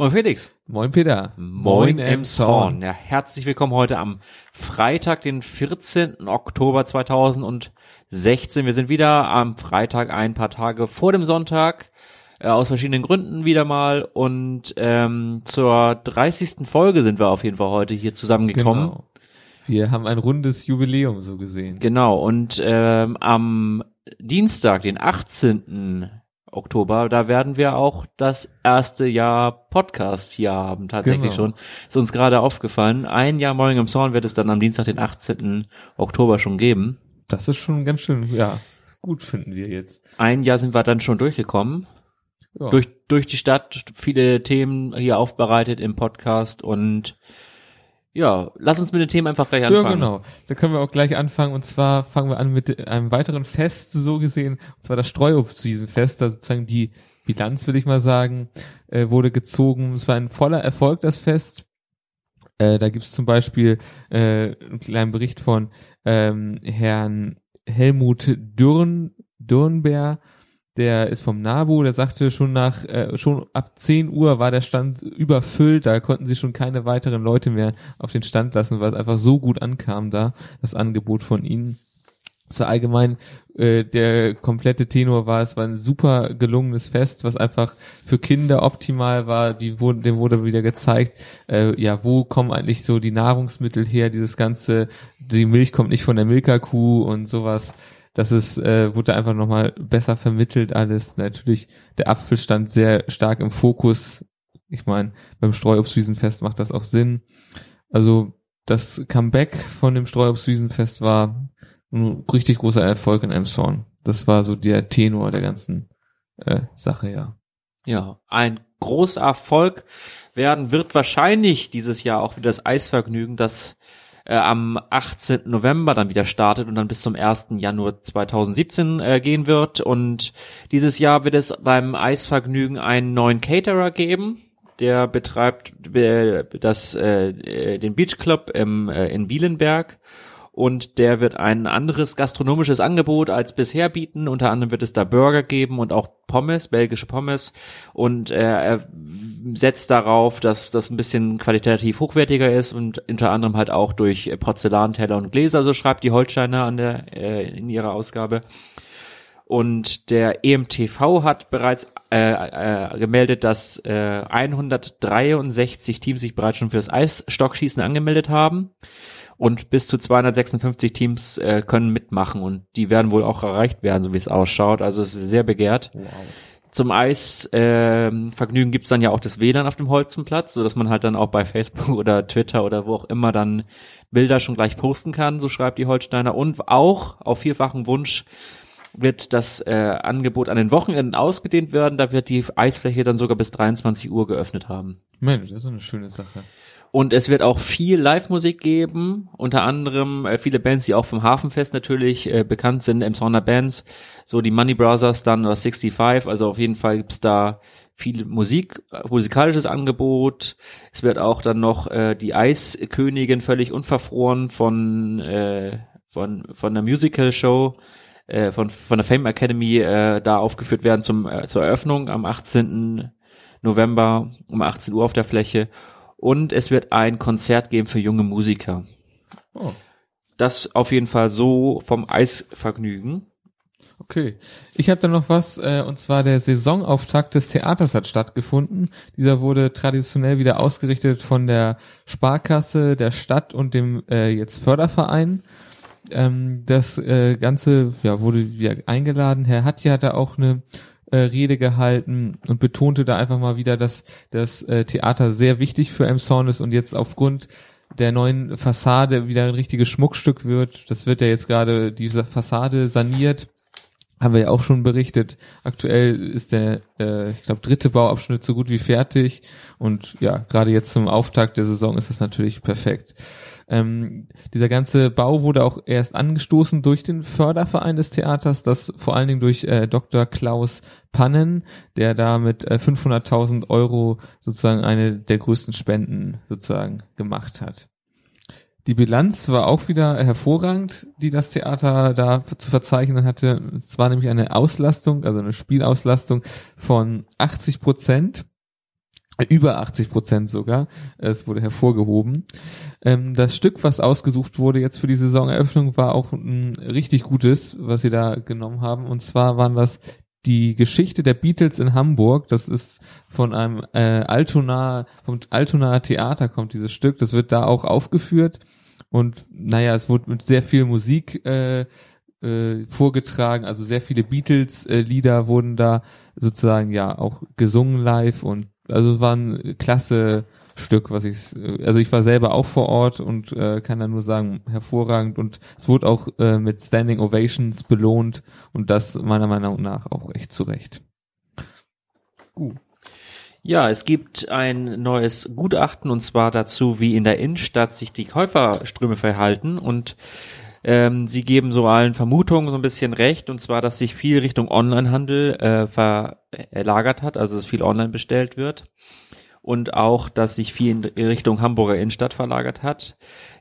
Moin Felix. Moin Peter. Moin Emshorn. Ja, herzlich willkommen heute am Freitag, den 14. Oktober 2016. Wir sind wieder am Freitag ein paar Tage vor dem Sonntag. Äh, aus verschiedenen Gründen wieder mal. Und ähm, zur 30. Folge sind wir auf jeden Fall heute hier zusammengekommen. Genau. Wir haben ein rundes Jubiläum so gesehen. Genau. Und ähm, am Dienstag, den 18. Oktober, da werden wir auch das erste Jahr Podcast hier haben, tatsächlich Genau. schon. Ist uns gerade aufgefallen. Ein Jahr Morning im Zorn wird es dann am Dienstag, den 18. Oktober schon geben. Das ist schon ganz schön, ja, gut finden wir jetzt. Ein Jahr sind wir dann schon durchgekommen. Ja. Durch, durch die Stadt, viele Themen hier aufbereitet im Podcast und ja, lass uns mit den Themen einfach gleich anfangen. Ja, genau. Da können wir auch gleich anfangen. Und zwar fangen wir an mit einem weiteren Fest, so gesehen. Und zwar das Streuobstwiesenfest. Da sozusagen die Bilanz, will ich mal sagen, äh, wurde gezogen. Es war ein voller Erfolg, das Fest. Äh, da gibt es zum Beispiel äh, einen kleinen Bericht von ähm, Herrn Helmut Dürn, Dürnberg. Der ist vom NABU, der sagte schon nach, äh, schon ab 10 Uhr war der Stand überfüllt, da konnten sie schon keine weiteren Leute mehr auf den Stand lassen, weil es einfach so gut ankam da, das Angebot von ihnen. So allgemein, äh, der komplette Tenor war, es war ein super gelungenes Fest, was einfach für Kinder optimal war, die wurden, dem wurde wieder gezeigt, äh, ja, wo kommen eigentlich so die Nahrungsmittel her, dieses ganze, die Milch kommt nicht von der Milka-Kuh und sowas. Das ist, äh, wurde einfach nochmal besser vermittelt alles. Natürlich, der Apfel stand sehr stark im Fokus. Ich meine, beim Streuobstwiesenfest macht das auch Sinn. Also das Comeback von dem Streuobstwiesenfest war ein richtig großer Erfolg in Elmshorn. Das war so der Tenor der ganzen äh, Sache, ja. Ja, ein großer Erfolg werden wird wahrscheinlich dieses Jahr auch wieder das Eisvergnügen, das äh, am 18. November dann wieder startet und dann bis zum 1. Januar 2017 äh, gehen wird. Und dieses Jahr wird es beim Eisvergnügen einen neuen Caterer geben. Der betreibt äh, das, äh, äh, den Beach Club im, äh, in Bielenberg und der wird ein anderes gastronomisches Angebot als bisher bieten. Unter anderem wird es da Burger geben und auch Pommes, belgische Pommes. Und äh, er setzt darauf, dass das ein bisschen qualitativ hochwertiger ist und unter anderem halt auch durch Porzellanteller und Gläser, so schreibt die Holsteiner an der, äh, in ihrer Ausgabe. Und der EMTV hat bereits äh, äh, gemeldet, dass äh, 163 Teams sich bereits schon fürs Eisstockschießen angemeldet haben und bis zu 256 Teams äh, können mitmachen und die werden wohl auch erreicht werden, so wie es ausschaut. Also es ist sehr begehrt. Zum Eisvergnügen ähm, Vergnügen gibt's dann ja auch das WLAN auf dem Holzenplatz, so dass man halt dann auch bei Facebook oder Twitter oder wo auch immer dann Bilder schon gleich posten kann, so schreibt die Holsteiner. Und auch auf vierfachen Wunsch wird das äh, Angebot an den Wochenenden ausgedehnt werden. Da wird die Eisfläche dann sogar bis 23 Uhr geöffnet haben. Mensch, das ist eine schöne Sache. Und es wird auch viel Live-Musik geben, unter anderem äh, viele Bands, die auch vom Hafenfest natürlich äh, bekannt sind, Emsonner Bands, so die Money Brothers dann oder 65, also auf jeden Fall gibt's da viel Musik, äh, musikalisches Angebot. Es wird auch dann noch äh, die Eiskönigin völlig unverfroren von äh, von von der Musical Show äh, von von der Fame Academy äh, da aufgeführt werden zum äh, zur Eröffnung am 18. November um 18 Uhr auf der Fläche und es wird ein Konzert geben für junge Musiker. Oh, Das auf jeden Fall so vom Eisvergnügen. okay. Ich habe da noch was, äh, und zwar der Saisonauftakt des Theaters hat stattgefunden. Dieser wurde traditionell wieder ausgerichtet von der Sparkasse, der Stadt und dem äh, jetzt Förderverein. Ähm, das äh, Ganze ja, wurde wieder eingeladen. Herr Hatje hat da auch eine äh, Rede gehalten und betonte da einfach mal wieder, dass das äh, Theater sehr wichtig für Emshorn ist und jetzt aufgrund der neuen Fassade wieder ein richtiges Schmuckstück wird. Das wird ja jetzt gerade diese Fassade saniert. Haben wir ja auch schon berichtet. Aktuell ist der, äh, ich glaube, dritte Bauabschnitt so gut wie fertig. Und ja, gerade jetzt zum Auftakt der Saison ist das natürlich perfekt. Ähm, dieser ganze Bau wurde auch erst angestoßen durch den Förderverein des Theaters, das vor allen Dingen durch äh, Dr. Klaus Pannen, der da mit äh, 500.000 Euro sozusagen eine der größten Spenden sozusagen gemacht hat. Die Bilanz war auch wieder hervorragend, die das Theater da zu verzeichnen hatte. Es war nämlich eine Auslastung, also eine Spielauslastung von 80 Prozent. Über 80 Prozent sogar. Es wurde hervorgehoben. Ähm, das Stück, was ausgesucht wurde jetzt für die Saisoneröffnung, war auch ein richtig gutes, was sie da genommen haben. Und zwar waren das die Geschichte der Beatles in Hamburg. Das ist von einem äh, Altona, vom Altona Theater kommt dieses Stück. Das wird da auch aufgeführt. Und naja, es wurde mit sehr viel Musik äh, äh, vorgetragen, also sehr viele Beatles-Lieder äh, wurden da sozusagen ja auch gesungen live und also war ein klasse Stück, was ich, also ich war selber auch vor Ort und äh, kann da nur sagen, hervorragend und es wurde auch äh, mit Standing Ovations belohnt und das meiner Meinung nach auch echt zurecht. Uh. Ja, es gibt ein neues Gutachten und zwar dazu, wie in der Innenstadt sich die Käuferströme verhalten und ähm, sie geben so allen Vermutungen so ein bisschen recht, und zwar, dass sich viel Richtung Onlinehandel äh, verlagert hat, also dass viel online bestellt wird. Und auch, dass sich viel in Richtung Hamburger Innenstadt verlagert hat.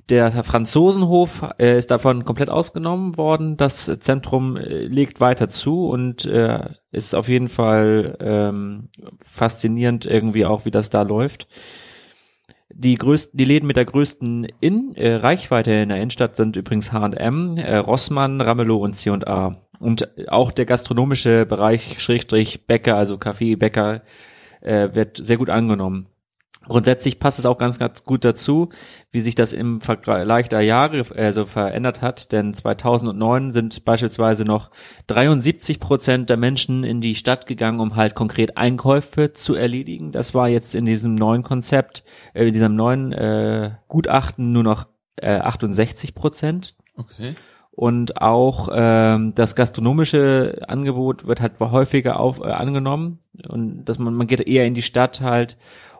Der Franzosenhof äh, ist davon komplett ausgenommen worden. Das Zentrum äh, legt weiter zu und äh, ist auf jeden Fall ähm, faszinierend irgendwie auch, wie das da läuft. Die größten, die Läden mit der größten in, äh, Reichweite in der Innenstadt sind übrigens H&M, äh, Rossmann, Ramelow und C&A. Und auch der gastronomische Bereich, Schrägstrich Bäcker, also Kaffee, Bäcker, äh, wird sehr gut angenommen. Grundsätzlich passt es auch ganz, ganz gut dazu, wie sich das im Vergleich der Jahre also verändert hat, denn 2009 sind beispielsweise noch 73 Prozent der Menschen in die Stadt gegangen, um halt konkret Einkäufe zu erledigen. Das war jetzt in diesem neuen Konzept, äh, in diesem neuen äh, Gutachten nur noch äh, 68 Prozent. Okay. Und auch ähm, das gastronomische Angebot wird halt häufiger auf, äh, angenommen und dass man man geht eher in die Stadt halt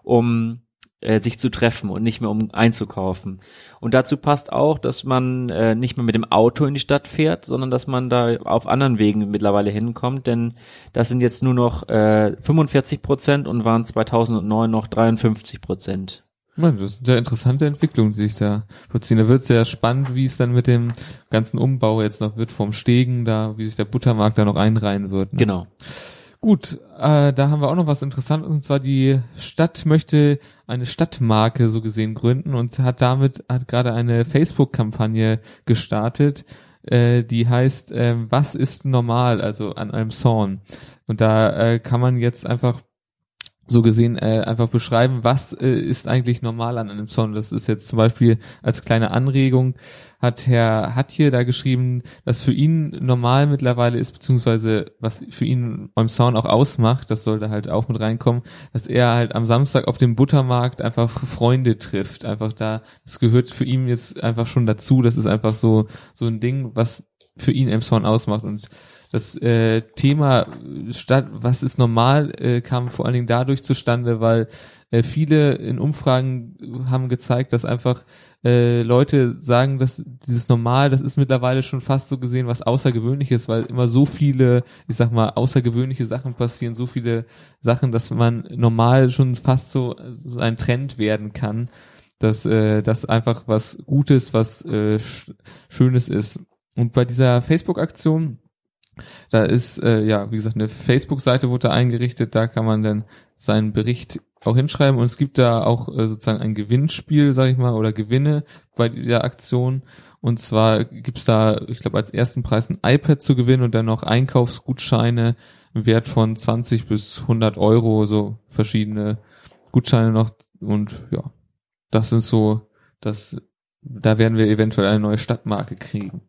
um äh, sich zu treffen und nicht mehr um einzukaufen. Und dazu passt auch, dass man äh, nicht mehr mit dem Auto in die Stadt fährt, sondern dass man da auf anderen Wegen mittlerweile hinkommt, denn das sind jetzt nur noch äh, 45 Prozent und waren 2009 noch 53 Prozent. Das ist eine interessante Entwicklung, die sich da vollziehen. Da wird es sehr spannend, wie es dann mit dem ganzen Umbau jetzt noch wird vom Stegen, da, wie sich der Buttermarkt da noch einreihen wird. Ne? Genau. Gut, äh, da haben wir auch noch was Interessantes und zwar die Stadt möchte eine Stadtmarke so gesehen gründen und hat damit hat gerade eine Facebook-Kampagne gestartet, äh, die heißt äh, Was ist normal, also an einem Zorn. Und da äh, kann man jetzt einfach so gesehen äh, einfach beschreiben, was äh, ist eigentlich normal an einem Song. Das ist jetzt zum Beispiel als kleine Anregung, hat Herr Hatje da geschrieben, dass für ihn normal mittlerweile ist, beziehungsweise was für ihn beim Sound auch ausmacht, das sollte halt auch mit reinkommen, dass er halt am Samstag auf dem Buttermarkt einfach Freunde trifft. Einfach da, das gehört für ihn jetzt einfach schon dazu. Das ist einfach so, so ein Ding, was für ihn im Sound ausmacht und das äh, Thema statt was ist normal äh, kam vor allen Dingen dadurch zustande, weil äh, viele in Umfragen haben gezeigt, dass einfach äh, Leute sagen, dass dieses Normal, das ist mittlerweile schon fast so gesehen was Außergewöhnliches, weil immer so viele, ich sag mal, außergewöhnliche Sachen passieren, so viele Sachen, dass man normal schon fast so, so ein Trend werden kann, dass äh, das einfach was Gutes, was äh, Schönes ist. Und bei dieser Facebook-Aktion da ist, äh, ja, wie gesagt, eine Facebook-Seite wurde da eingerichtet, da kann man dann seinen Bericht auch hinschreiben und es gibt da auch äh, sozusagen ein Gewinnspiel, sag ich mal, oder Gewinne bei der Aktion. Und zwar gibt's da, ich glaube, als ersten Preis ein iPad zu gewinnen und dann noch Einkaufsgutscheine im Wert von 20 bis 100 Euro, so verschiedene Gutscheine noch. Und ja, das sind so, das, da werden wir eventuell eine neue Stadtmarke kriegen.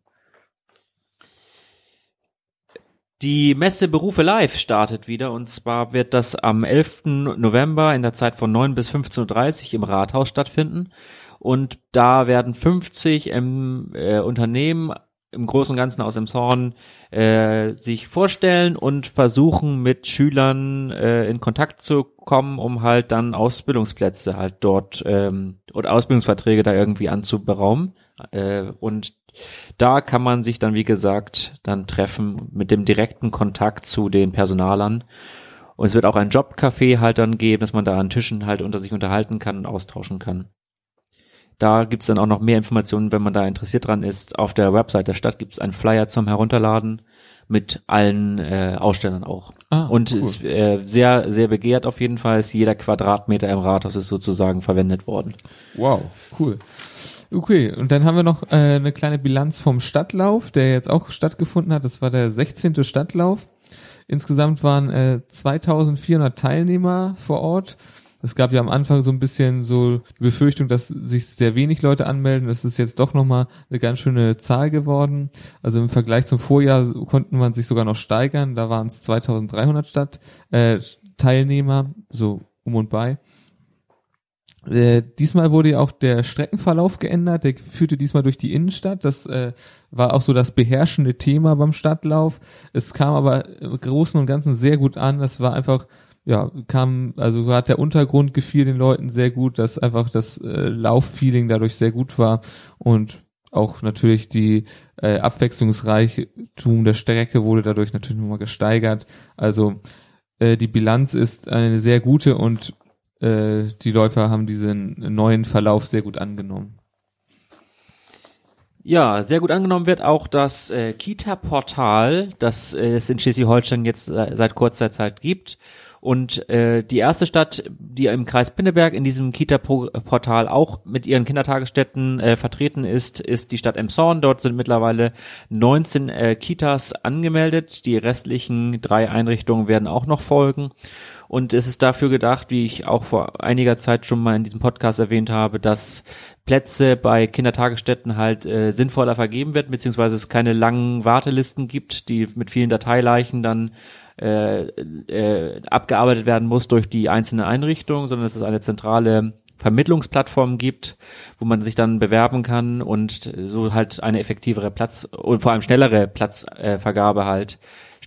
Die Messe Berufe Live startet wieder und zwar wird das am 11. November in der Zeit von 9 bis 15.30 Uhr im Rathaus stattfinden und da werden 50 ähm, äh, Unternehmen im Großen und Ganzen aus dem Zorn äh, sich vorstellen und versuchen mit Schülern äh, in Kontakt zu kommen, um halt dann Ausbildungsplätze halt dort ähm, oder Ausbildungsverträge da irgendwie anzuberaumen. Äh, und da kann man sich dann, wie gesagt, dann treffen mit dem direkten Kontakt zu den Personalern. Und es wird auch ein Jobcafé halt dann geben, dass man da an Tischen halt unter sich unterhalten kann und austauschen kann. Da gibt's dann auch noch mehr Informationen, wenn man da interessiert dran ist. Auf der Website der Stadt gibt's einen Flyer zum Herunterladen. mit allen äh, Ausstellern auch. Ah, und cool. ist äh, sehr, sehr begehrt auf jeden Fall. Ist jeder Quadratmeter im Rathaus ist sozusagen verwendet worden. Wow, cool. Okay, und dann haben wir noch äh, eine kleine Bilanz vom Stadtlauf, der jetzt auch stattgefunden hat. Das war der 16. Stadtlauf. Insgesamt waren äh, 2400 Teilnehmer vor Ort. Es gab ja am Anfang so ein bisschen so die Befürchtung, dass sich sehr wenig Leute anmelden. Das ist jetzt doch nochmal eine ganz schöne Zahl geworden. Also im Vergleich zum Vorjahr konnten man sich sogar noch steigern. Da waren es 2300 Stadt, äh, Teilnehmer, so um und bei. Äh, diesmal wurde ja auch der Streckenverlauf geändert. Der führte diesmal durch die Innenstadt. Das äh, war auch so das beherrschende Thema beim Stadtlauf. Es kam aber im Großen und Ganzen sehr gut an. Das war einfach, ja, kam, also gerade der Untergrund gefiel den Leuten sehr gut, dass einfach das äh, Lauffeeling dadurch sehr gut war und auch natürlich die äh, Abwechslungsreichtum der Strecke wurde dadurch natürlich nochmal gesteigert. Also äh, die Bilanz ist eine sehr gute und äh, die Läufer haben diesen neuen Verlauf sehr gut angenommen. Ja, sehr gut angenommen wird auch das äh, Kita-Portal, das äh, es in Schleswig-Holstein jetzt äh, seit kurzer Zeit gibt. Und äh, die erste Stadt, die im Kreis Pinneberg in diesem Kita-Portal auch mit ihren Kindertagesstätten äh, vertreten ist, ist die Stadt Emshorn. Dort sind mittlerweile 19 äh, Kitas angemeldet. Die restlichen drei Einrichtungen werden auch noch folgen. Und es ist dafür gedacht, wie ich auch vor einiger Zeit schon mal in diesem Podcast erwähnt habe, dass Plätze bei Kindertagesstätten halt äh, sinnvoller vergeben wird, beziehungsweise es keine langen Wartelisten gibt, die mit vielen Dateileichen dann äh, äh, abgearbeitet werden muss durch die einzelne Einrichtung, sondern es eine zentrale Vermittlungsplattform gibt, wo man sich dann bewerben kann und so halt eine effektivere Platz und vor allem schnellere Platzvergabe halt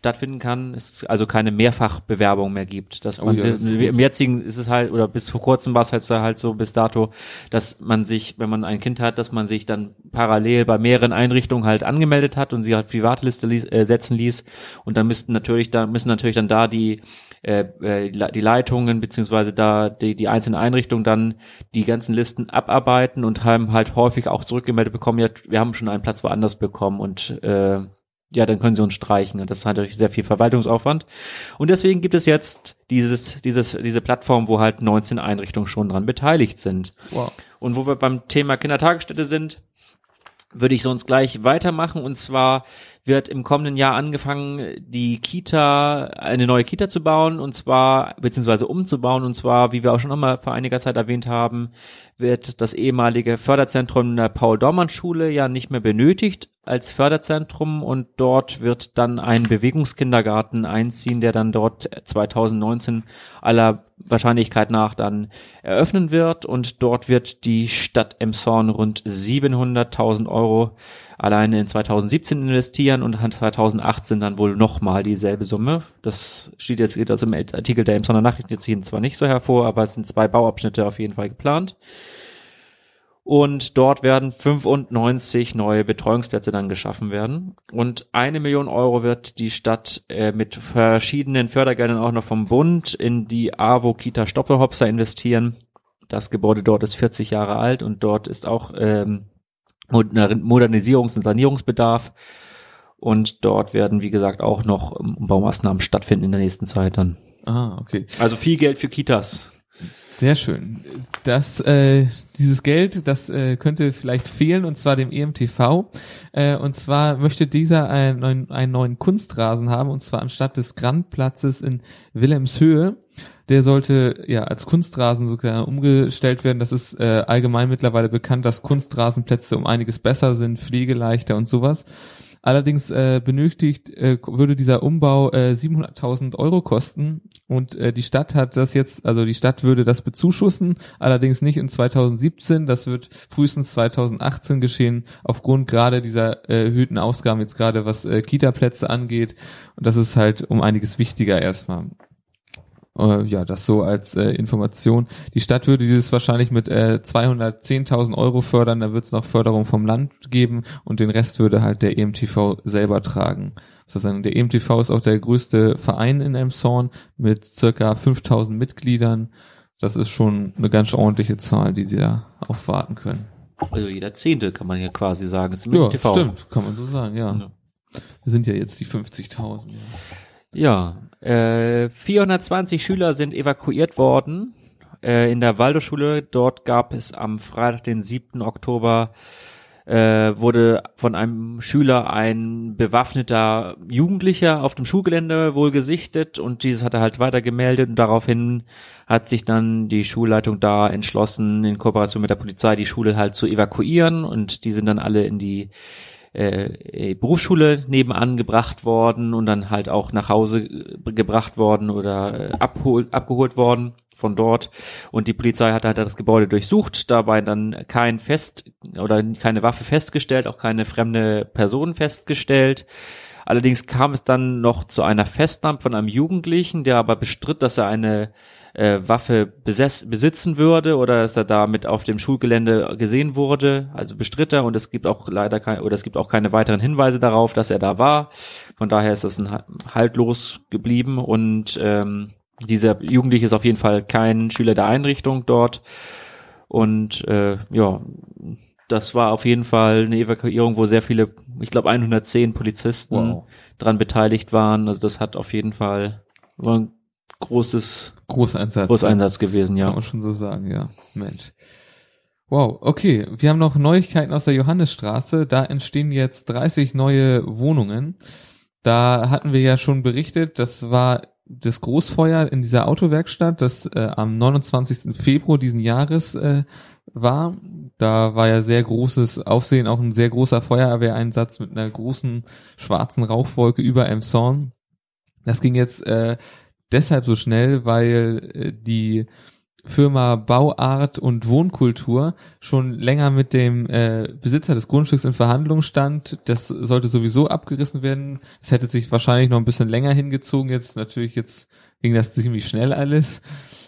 stattfinden kann, es also keine Mehrfachbewerbung mehr gibt. Dass Oh man ja, das im jetzigen ist es halt, oder bis vor kurzem war es halt, so- halt so bis dato, dass man sich, wenn man ein Kind hat, dass man sich dann parallel bei mehreren Einrichtungen halt angemeldet hat und sie halt Warteliste ließ, äh, setzen ließ. Und dann müssten natürlich da, müssen natürlich dann da die äh, äh, die Leitungen beziehungsweise da die, die einzelnen Einrichtungen dann die ganzen Listen abarbeiten und haben halt häufig auch zurückgemeldet bekommen, ja, wir haben schon einen Platz woanders bekommen und äh, ja, dann können sie uns streichen. Und das ist natürlich sehr viel Verwaltungsaufwand. Und deswegen gibt es jetzt dieses, dieses, diese Plattform, wo halt 19 Einrichtungen schon dran beteiligt sind. Wow. Und wo wir beim Thema Kindertagesstätte sind, würde ich sonst gleich weitermachen. Und zwar wird im kommenden Jahr angefangen, die Kita, eine neue Kita zu bauen und zwar, beziehungsweise umzubauen. Und zwar, wie wir auch schon einmal vor einiger Zeit erwähnt haben, wird das ehemalige Förderzentrum der Paul-Dormann-Schule ja nicht mehr benötigt als Förderzentrum und dort wird dann ein Bewegungskindergarten einziehen, der dann dort 2019 aller Wahrscheinlichkeit nach dann eröffnen wird und dort wird die Stadt Emshorn rund 700.000 Euro alleine in 2017 investieren und 2018 dann wohl nochmal dieselbe Summe. Das steht jetzt geht aus dem Artikel der Emshorner Nachrichten jetzt hier zwar nicht so hervor, aber es sind zwei Bauabschnitte auf jeden Fall geplant. Und dort werden 95 neue Betreuungsplätze dann geschaffen werden. Und eine Million Euro wird die Stadt äh, mit verschiedenen Fördergeldern auch noch vom Bund in die AWO Kita Stoppelhopser investieren. Das Gebäude dort ist 40 Jahre alt und dort ist auch ähm, Modernisierungs- und Sanierungsbedarf. Und dort werden, wie gesagt, auch noch ähm, Umbaumaßnahmen stattfinden in der nächsten Zeit dann. Ah, okay. Also viel Geld für Kitas. Sehr schön. Das, äh, dieses Geld, das äh, könnte vielleicht fehlen, und zwar dem EMTV. Äh, und zwar möchte dieser einen neuen, einen neuen Kunstrasen haben, und zwar anstatt des Grandplatzes in Wilhelmshöhe. Der sollte ja als Kunstrasen sogar umgestellt werden. Das ist äh, allgemein mittlerweile bekannt, dass Kunstrasenplätze um einiges besser sind, pflegeleichter und sowas. Allerdings äh, benötigt äh, würde dieser Umbau äh, 700.000 Euro kosten und äh, die Stadt hat das jetzt, also die Stadt würde das bezuschussen, allerdings nicht in 2017, das wird frühestens 2018 geschehen, aufgrund gerade dieser äh, erhöhten Ausgaben jetzt gerade was äh, Kita-Plätze angeht und das ist halt um einiges wichtiger erstmal. Äh, ja, das so als äh, Information. Die Stadt würde dieses wahrscheinlich mit äh, 210.000 Euro fördern, da wird es noch Förderung vom Land geben und den Rest würde halt der EMTV selber tragen. Heißt, der EMTV ist auch der größte Verein in Elmshorn mit circa 5.000 Mitgliedern. Das ist schon eine ganz ordentliche Zahl, die sie da aufwarten können. Also jeder Zehnte kann man ja quasi sagen. Ist Ja, TV. stimmt, kann man so sagen, ja. Ja. Wir sind ja jetzt die 50.000. Ja, äh, 420 Schüler sind evakuiert worden äh, in der Waldorfschule. Dort gab es am Freitag, den 7. Oktober, äh, wurde von einem Schüler ein bewaffneter Jugendlicher auf dem Schulgelände wohl gesichtet und dieses hat er halt weiter gemeldet und daraufhin hat sich dann die Schulleitung da entschlossen, in Kooperation mit der Polizei die Schule halt zu evakuieren und die sind dann alle in die äh, Berufsschule nebenan gebracht worden und dann halt auch nach Hause gebracht worden oder äh, abhol abgeholt worden von dort und die Polizei hat halt das Gebäude durchsucht, dabei dann kein Fest oder keine Waffe festgestellt, auch keine fremde Person festgestellt. Allerdings kam es dann noch zu einer Festnahme von einem Jugendlichen, der aber bestritt, dass er eine äh, Waffe besess, besitzen würde oder dass er damit auf dem Schulgelände gesehen wurde, also bestritt er und es gibt auch leider kein, oder es gibt auch keine weiteren Hinweise darauf, dass er da war. Von daher ist das ein haltlos geblieben und ähm, dieser Jugendliche ist auf jeden Fall kein Schüler der Einrichtung dort. Und äh, ja, das war auf jeden Fall eine Evakuierung, wo sehr viele, ich glaube 110 Polizisten wow. dran beteiligt waren. Also das hat auf jeden Fall war ein großes Großeinsatz, Großeinsatz gewesen, ja. Kann man schon so sagen, ja. Mensch. Wow, okay. Wir haben noch Neuigkeiten aus der Johannesstraße. Da entstehen jetzt 30 neue Wohnungen. Da hatten wir ja schon berichtet, das war das Großfeuer in dieser Autowerkstatt, das äh, am 29. Februar diesen Jahres äh, war. Da war ja sehr großes Aufsehen, auch ein sehr großer Feuerwehreinsatz mit einer großen schwarzen Rauchwolke über Emshorn. Das ging jetzt äh, deshalb so schnell, weil äh, die Firma Bauart und Wohnkultur schon länger mit dem äh, Besitzer des Grundstücks in Verhandlung stand. Das sollte sowieso abgerissen werden. Es hätte sich wahrscheinlich noch ein bisschen länger hingezogen. Jetzt natürlich jetzt ging das ziemlich schnell alles.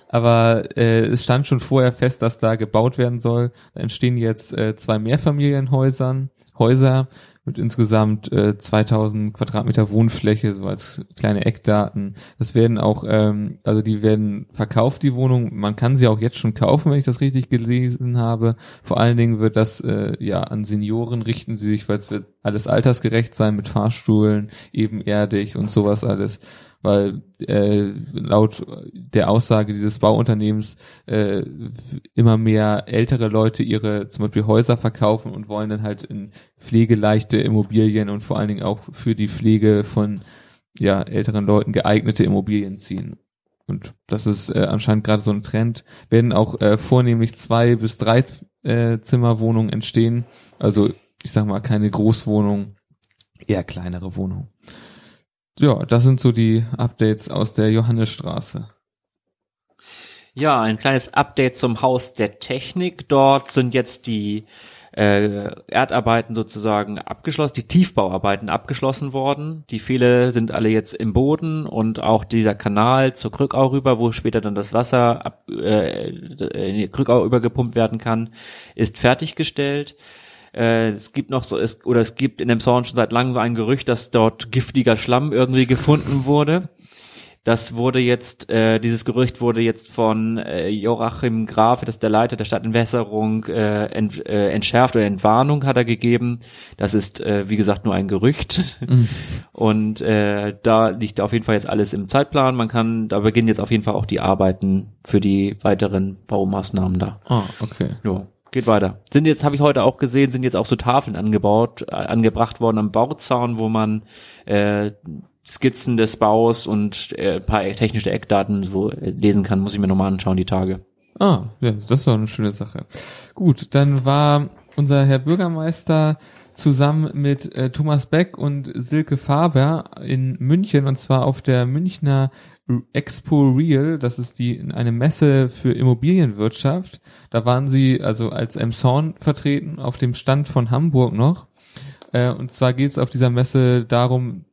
Aber äh, es stand schon vorher fest, dass da gebaut werden soll. Da entstehen jetzt äh, zwei Mehrfamilienhäusern, Häuser mit insgesamt äh, 2000 Quadratmeter Wohnfläche, so als kleine Eckdaten. Das werden auch, ähm, also die werden verkauft, die Wohnung. Man kann sie auch jetzt schon kaufen, wenn ich das richtig gelesen habe. Vor allen Dingen wird das äh, ja an Senioren richten sie sich, weil es wird alles altersgerecht sein mit Fahrstuhlen, ebenerdig und sowas alles weil äh, laut der Aussage dieses Bauunternehmens äh, immer mehr ältere Leute ihre zum Beispiel Häuser verkaufen und wollen dann halt in pflegeleichte Immobilien und vor allen Dingen auch für die Pflege von ja älteren Leuten geeignete Immobilien ziehen. Und das ist äh, anscheinend gerade so ein Trend. Werden auch äh, vornehmlich zwei bis drei äh, Zimmerwohnungen entstehen. Also ich sag mal keine Großwohnung, eher kleinere Wohnungen. Ja, das sind so die Updates aus der Johannesstraße. Ja, ein kleines Update zum Haus der Technik. Dort sind jetzt die äh, Erdarbeiten sozusagen abgeschlossen, die Tiefbauarbeiten abgeschlossen worden. Die Pfähle sind alle jetzt im Boden und auch dieser Kanal zur Krückau rüber, wo später dann das Wasser ab, äh, in die Krückau übergepumpt werden kann, ist fertiggestellt. Äh, es gibt noch so, es, oder es gibt in dem Zorn schon seit langem ein Gerücht, dass dort giftiger Schlamm irgendwie gefunden wurde. Das wurde jetzt, äh, dieses Gerücht wurde jetzt von äh, Joachim Graf, das ist der Leiter der Stadtentwässerung, äh, ent, äh, entschärft oder Entwarnung hat er gegeben. Das ist, äh, wie gesagt, nur ein Gerücht. Mhm. Und äh, da liegt auf jeden Fall jetzt alles im Zeitplan. Man kann, da beginnen jetzt auf jeden Fall auch die Arbeiten für die weiteren Baumaßnahmen da. Ah, okay. Ja geht weiter. Sind jetzt, habe ich heute auch gesehen, sind jetzt auch so Tafeln angebaut, äh, angebracht worden am Bauzaun, wo man äh, Skizzen des Baus und äh, ein paar technische Eckdaten so äh, lesen kann. Muss ich mir nochmal anschauen, die Tage. Ah, ja, das ist doch eine schöne Sache. Gut, dann war unser Herr Bürgermeister zusammen mit äh, Thomas Beck und Silke Faber in München und zwar auf der Münchner Expo Real, das ist die eine Messe für Immobilienwirtschaft. Da waren sie also als Emson vertreten auf dem Stand von Hamburg noch. Äh, und zwar geht es auf dieser Messe darum,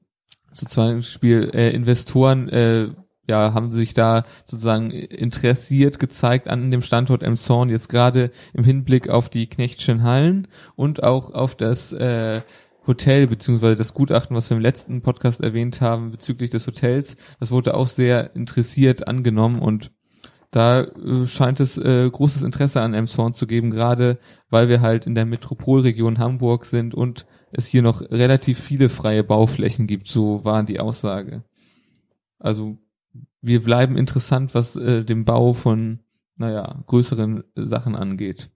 so zum Beispiel äh, Investoren äh, ja, haben sich da sozusagen interessiert gezeigt an dem Standort Emson, jetzt gerade im Hinblick auf die Knechtschen Hallen und auch auf das äh, Hotel beziehungsweise das Gutachten, was wir im letzten Podcast erwähnt haben bezüglich des Hotels, das wurde auch sehr interessiert angenommen und da äh, scheint es äh, großes Interesse an Emshorn zu geben, gerade weil wir halt in der Metropolregion Hamburg sind und es hier noch relativ viele freie Bauflächen gibt, so war die Aussage. Also wir bleiben interessant, was äh, den Bau von, naja, größeren Sachen angeht.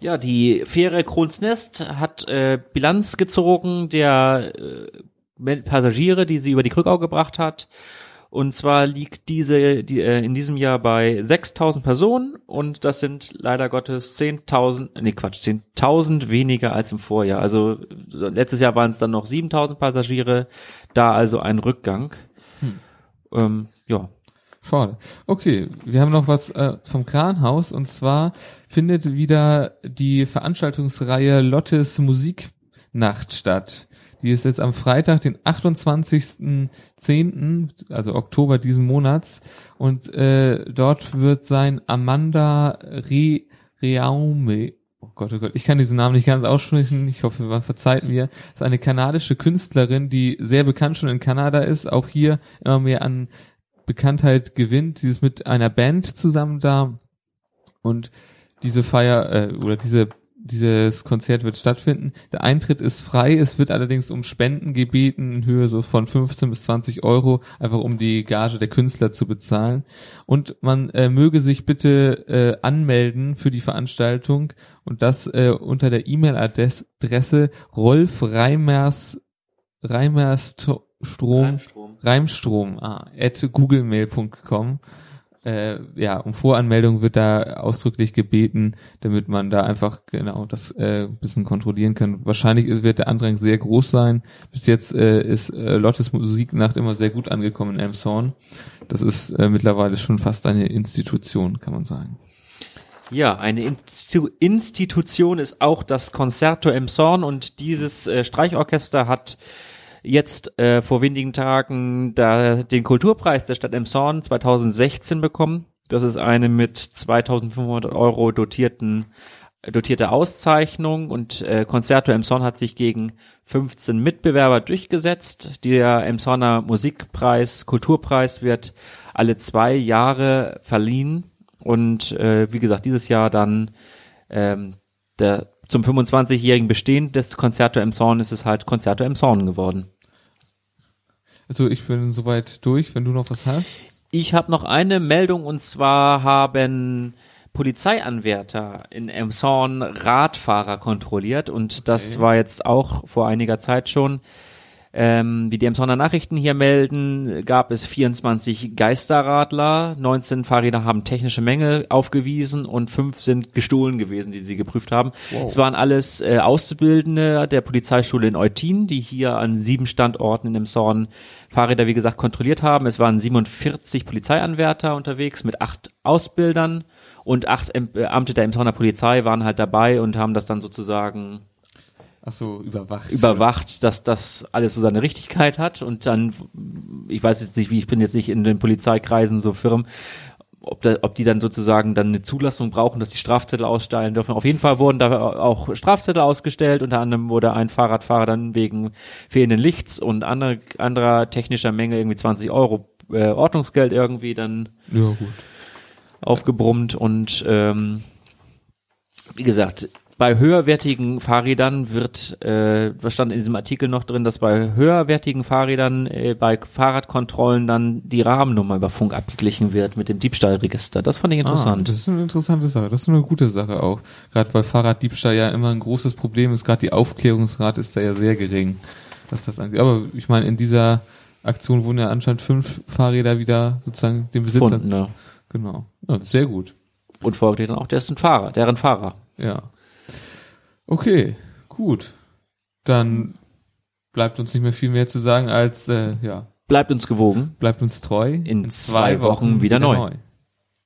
Ja, die Fähre Kronsnest hat äh, Bilanz gezogen der äh, Passagiere, die sie über die Krückau gebracht hat. Und zwar liegt diese die, äh, in diesem Jahr bei 6000 Personen und das sind leider Gottes 10.000, nee Quatsch, 10.000 weniger als im Vorjahr. Also letztes Jahr waren es dann noch 7000 Passagiere, da also ein Rückgang. Hm. Ähm, ja, Schade. Okay, wir haben noch was äh, vom Kranhaus und zwar findet wieder die Veranstaltungsreihe Lottes Musiknacht statt. Die ist jetzt am Freitag, den 28.10., also Oktober diesen Monats. Und äh, dort wird sein Amanda Re Reaume, oh Gott, oh Gott, ich kann diesen Namen nicht ganz aussprechen, ich hoffe, man verzeiht mir, das ist eine kanadische Künstlerin, die sehr bekannt schon in Kanada ist, auch hier immer mehr an Bekanntheit gewinnt. Sie ist mit einer Band zusammen da und diese Feier äh, oder diese dieses Konzert wird stattfinden. Der Eintritt ist frei, es wird allerdings um Spenden gebeten in Höhe so von 15 bis 20 Euro, einfach um die Gage der Künstler zu bezahlen. Und man äh, möge sich bitte äh, anmelden für die Veranstaltung und das äh, unter der E-Mail-Adresse Rolf Reimers Reimers Strom, Reimstrom, Reimstrom ah, at googlemail.com. Äh, ja, um Voranmeldung wird da ausdrücklich gebeten, damit man da einfach genau das äh, bisschen kontrollieren kann. Wahrscheinlich wird der Andrang sehr groß sein. Bis jetzt äh, ist äh, Lottes Musiknacht immer sehr gut angekommen in Elmshorn. Das ist äh, mittlerweile schon fast eine Institution, kann man sagen. Ja, eine Institu Institution ist auch das Concerto Emshorn und dieses äh, Streichorchester hat jetzt äh, vor wenigen Tagen da den Kulturpreis der Stadt Emshorn 2016 bekommen. Das ist eine mit 2500 Euro dotierten dotierte Auszeichnung und äh, Concerto Emshorn hat sich gegen 15 Mitbewerber durchgesetzt. Der Emshorner Musikpreis, Kulturpreis wird alle zwei Jahre verliehen und äh, wie gesagt, dieses Jahr dann ähm, der, zum 25-jährigen Bestehen des Concerto Emshorn ist es halt Concerto Emshorn geworden. Also ich bin soweit durch, wenn du noch was hast. Ich habe noch eine Meldung und zwar haben Polizeianwärter in Emshorn Radfahrer kontrolliert und das okay. war jetzt auch vor einiger Zeit schon. Ähm, wie die Emshorner Nachrichten hier melden, gab es 24 Geisterradler, 19 Fahrräder haben technische Mängel aufgewiesen und fünf sind gestohlen gewesen, die sie geprüft haben. Wow. Es waren alles äh, Auszubildende der Polizeischule in Eutin, die hier an sieben Standorten in Emshorn Fahrräder, wie gesagt, kontrolliert haben. Es waren 47 Polizeianwärter unterwegs mit acht Ausbildern und acht Beamte der Emshorner Polizei waren halt dabei und haben das dann sozusagen Ach so, überwacht. Überwacht, dass das alles so seine Richtigkeit hat und dann, ich weiß jetzt nicht, wie, ich bin jetzt nicht in den Polizeikreisen so firm, ob, da, ob die dann sozusagen dann eine Zulassung brauchen, dass die Strafzettel ausstellen dürfen. Auf jeden Fall wurden da auch Strafzettel ausgestellt. Unter anderem wurde ein Fahrradfahrer dann wegen fehlenden Lichts und andere, anderer technischer Menge irgendwie 20 Euro äh, Ordnungsgeld irgendwie dann ja, aufgebrummt und ähm, wie gesagt, bei höherwertigen Fahrrädern wird, äh, was stand in diesem Artikel noch drin, dass bei höherwertigen Fahrrädern äh, bei Fahrradkontrollen dann die Rahmennummer über Funk abgeglichen wird mit dem Diebstahlregister. Das fand ich interessant. Ah, das ist eine interessante Sache. Das ist eine gute Sache auch. Gerade weil Fahrraddiebstahl ja immer ein großes Problem ist. Gerade die Aufklärungsrate ist da ja sehr gering, was das angeht. Aber ich meine, in dieser Aktion wurden ja anscheinend fünf Fahrräder wieder sozusagen dem Besitzer. Gefunden. Genau. Ja, sehr gut. Und folgt dann auch dessen Fahrer, deren Fahrer. Ja. Okay, gut. Dann bleibt uns nicht mehr viel mehr zu sagen als, äh, ja. Bleibt uns gewogen. Bleibt uns treu. In, In zwei, zwei, Wochen, Wochen wieder, wieder neu. neu.